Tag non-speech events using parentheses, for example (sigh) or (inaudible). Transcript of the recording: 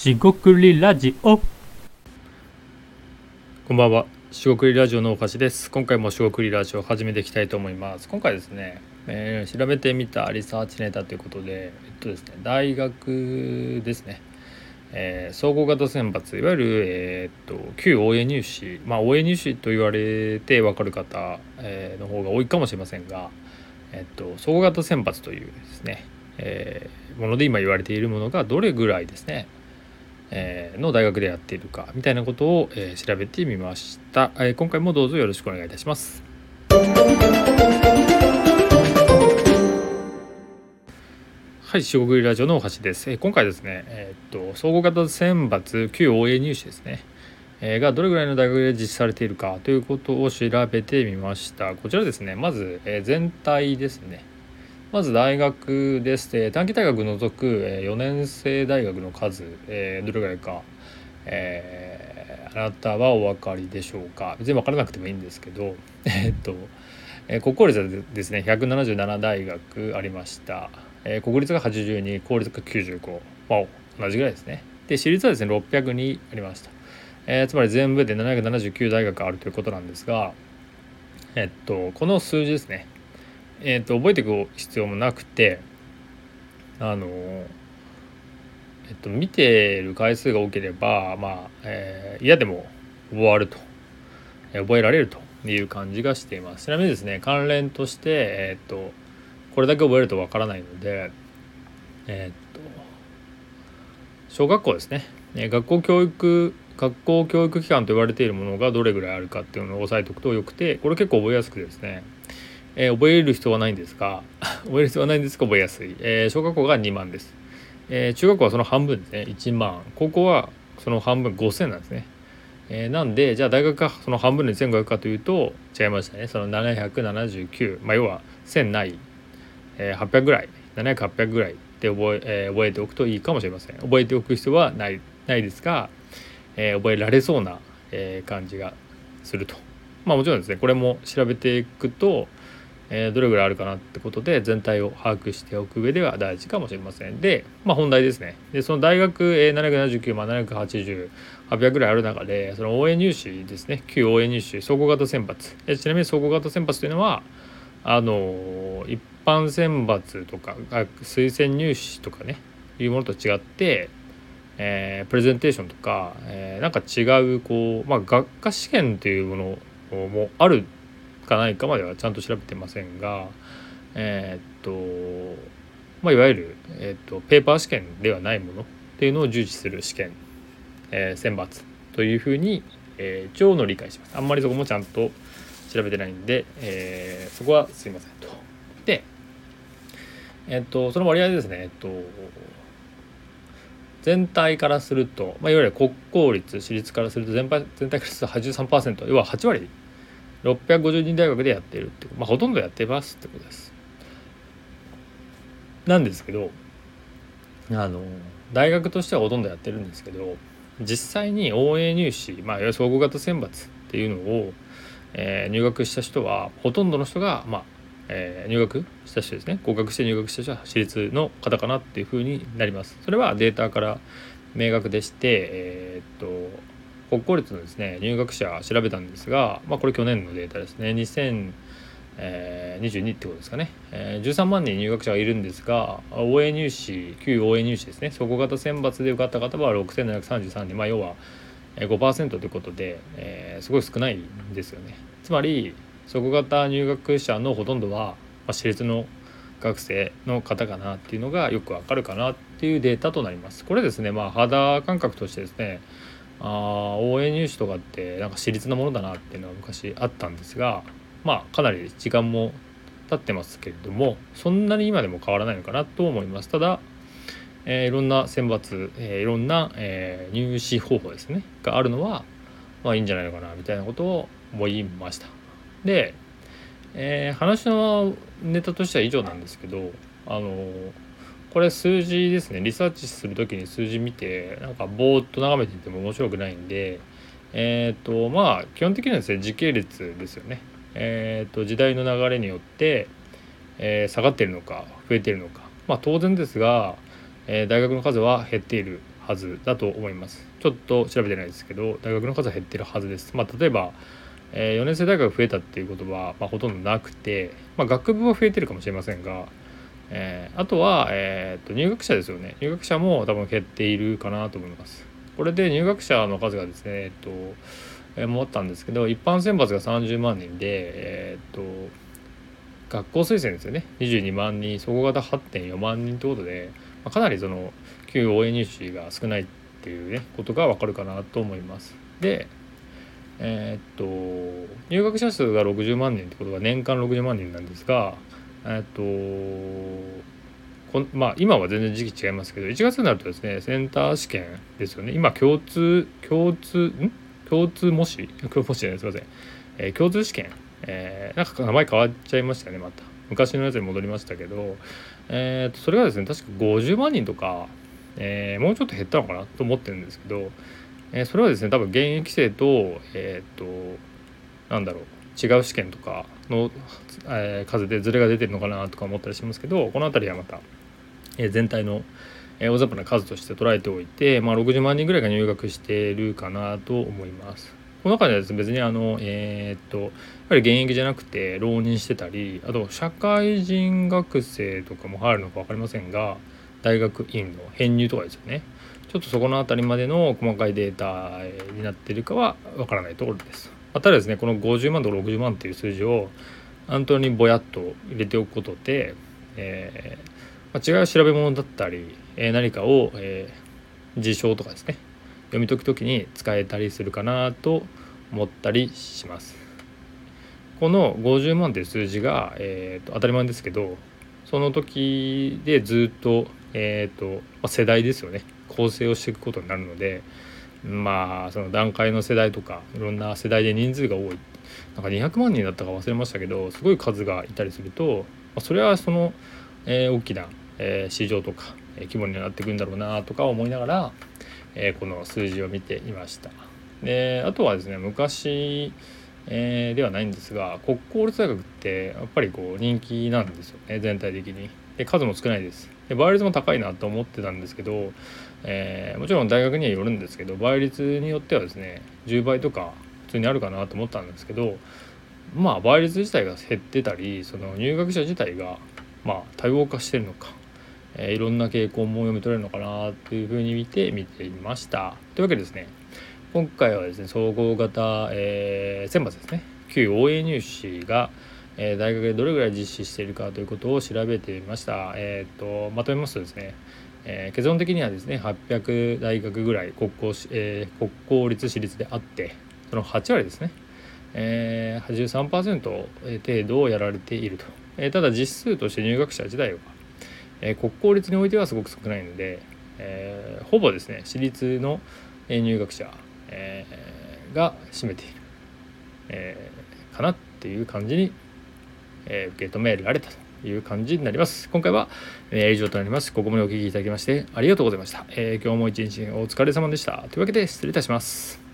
しごくりラジオこんばんは。しごくりラジオのおかしです。今回もしごくりラジオを始めていきたいと思います。今回ですね、えー調べてみたリサーチネタということで、えっとですね、大学ですね、えー総合型選抜、いわゆる、えーっと旧 OA 入試、まあ OA 入試と言われて分かる方、えーの方が多いかもしれませんが、えっと総合型選抜というですね、えーもので今言われているものがどれぐらいですね、えーの大学でやっているかみたいなことを、えー調べてみました、えー今回もどうぞよろしくお願いいたしますはい、四国ラジオのお橋です。えー今回ですね、えーっと総合型選抜旧 OA 入試ですね、えーがどれぐらいの大学で実施されているかということを調べてみました。こちらですね、まず、え全体ですね。まず大学です、えー短期大学除く、え4年生大学の数、えーどれぐらいか、えーあなたはお分かりでしょうか。別に分からなくてもいいんですけど。(laughs) えーっと、えー国公立はですね177大学ありました、えー国立が82公立が95まあ同じぐらいですね。で私立はですね602ありました、えーつまり全部で779大学あるということなんですがえっとこの数字ですね。えー、と覚えていく必要もなくてあのえっと見てる回数が多ければまあ、えー嫌でも覚わると、えー覚えられるという感じがしています。ちなみにですね関連としてえっとこれだけ覚えるとわからないのでえっと小学校ですね、えー学校教育学校教育機関と言われているものがどれぐらいあるかっていうのを押さえておくとよくてこれ結構覚えやすくてですねえー覚える必要はないんですが (laughs) 覚える必要はないんですが覚えやすい、えー小学校が2万です、えー中学校はその半分ですね。1万。高校はその半分5000なんですね、えなんでじゃあ大学がその半分で1500かというと違いましたね。その779まあ要は1000ない、えー800ぐらい。700800ぐらいで覚え,、え覚えておくといいかもしれません。覚えておく必要はないないですが、え覚えられそうな、え感じがすると。まあもちろんですね。これも調べていくと、えどれぐらいあるかなってことで全体を把握しておく上では大事かもしれません。で、まあ、本題ですね。でその大学、え779万780800ぐらいある中でその応援入試ですね。旧応援入試総合型選抜。えちなみに総合型選抜というのはあの一般選抜とか推薦入試とかねいうものと違ってえープレゼンテーションとか、えーなんか違うこう、まあ、学科試験というものもあるかないかまではちゃんと調べてませんがえっと、まあ、いわゆる、えっとペーパー試験ではないものっていうのを重視する試験、えー選抜というふうに、えー一応の理解しますあんまりそこもちゃんと調べてないんで、えーそこはすいませんと。でえっとその割合ですねえっと全体からすると、まあ、いわゆる国公立私立からすると全体全体からすると83%要は8割650人大学でやっているってまあほとんどやってますってことです。なんですけどあの大学としてはほとんどやってるんですけど実際に応援入試、まあ、いわゆる総合型選抜っていうのを、えー入学した人はほとんどの人が、まあえー入学した人ですね。合格して入学した人は私立の方かなっていうふうになります。それはデータから明確でしてえーっと国公立のですね入学者調べたんですが、まあ、これ去年のデータですね。2022ってことですかね、えー13万人入学者がいるんですが応援入試旧応援入試ですね。総合型選抜で受かった方は6733人。まあ要は5%ということで、えーすごい少ないんですよね。つまり総合型入学者のほとんどは、ま、私立の学生の方かなっていうのがよくわかるかなっていうデータとなります。これですねまあ肌感覚としてですねあ応援入試とかってなんか私立なものだなっていうのは昔あったんですがまあかなり時間も経ってますけれどもそんなに今でも変わらないのかなと思います。ただえーいろんな選抜、えーいろんな、えー入試方法ですねがあるのはまあいいんじゃないのかなみたいなことを思いました。で、え話のネタとしては以上なんですけどあのこれ数字ですね。リサーチする時に数字見てなんかぼーっと眺めていても面白くないんでえっ、とまあ基本的にはですね時系列ですよね。えっ、と時代の流れによって、えー下がっているのか増えてるのか。まあ当然ですが、え大学の数は減っているはずだと思います。ちょっと調べてないですけど大学の数は減ってるはずです。まあ例えばえ、4年生大学が増えたっていうことは、まあ、ほとんどなくて、まあ、学部は増えてるかもしれませんが、えー、あとは、えー、と入学者ですよね。入学者も多分減っているかなと思います。これで入学者の数がですねえっと、えー、戻ったんですけど一般選抜が30万人でえっと学校推薦ですよね。22万人総合型8.4万人ということで、まあ、かなりその旧応援入試が少ないっていうねことがわかるかなと思います。でえー、っと入学者数が60万人ってことは年間60万人なんですがえ、っとこまあ今は全然時期違いますけど1月になるとですねセンター試験ですよね。今共通共通ん？共通模試？共通模試じゃないすいません、えー、共通試験、えー、なんか名前変わっちゃいましたねまた。昔のやつに戻りましたけど、えー、とそれがですね確か50万人とか、えー、もうちょっと減ったのかなと思ってるんですけど、えー、それはですね多分現役生とえっ、となんだろう。違う試験とかの、えー、数でズレが出てるのかなとか思ったりしますけどこの辺りはまたえ全体のえ大雑把な数として捉えておいて、まあ、60万人ぐらいが入学しているかなと思います。この中ではですね別にあのえー、っとやっぱり現役じゃなくて浪人してたりあと社会人学生とかも入るのか分かりませんが大学院の編入とかですよねちょっとそこの辺りまでの細かいデータになっているかは分からないところです。まただですねこの50万と60万という数字を本当にぼやっと入れておくことで、えーまあ、違う調べ物だったり、えー、何かを、えー、事象とかですね読み解く時に使えたりするかなと思ったりします。この50万という数字が、えーと、当たり前ですけどその時でずっと,、えーとまあ、世代ですよね構成をしていくことになるのでまあその段階の世代とかいろんな世代で人数が多い。なんか200万人だったか忘れましたけどすごい数がいたりすると、ま、それはその、えー、大きなえー、市場とか、え規模になっていくんだろうなとか思いながら、えこの数字を見ていました。であとはですね昔、えー、ではないんですが国公立大学ってやっぱりこう人気なんですよね全体的に。で数も少ないです。で倍率も高いなと思ってたんですけど、えー、もちろん大学にはよるんですけど倍率によってはですね10倍とか普通にあるかなと思ったんですけどまあ倍率自体が減ってたりその入学者自体がまあ多様化してるのかえー、いろんな傾向も読み取れるのかなというふうに見て見ていました。というわけでですね今回はですね総合型、えー、選抜ですね旧応援入試が、えー、大学でどれぐらい実施しているかということを調べてみました。えーと、まとめますとですねえー、結論的にはですね800大学ぐらい国公,、えー、国公立私立であってその8割ですね、えー、83%程度をやられていると、えー、ただ実数として入学者自体はえ国公立においてはすごく少ないので、えー、ほぼですね私立の入学者、えー、が占めている、えー、かなっていう感じに、え受け止められたという感じになります。今回は、え以上となります。ここまでお聴きいただきましてありがとうございました。え今日も一日お疲れ様でした。というわけで失礼いたします。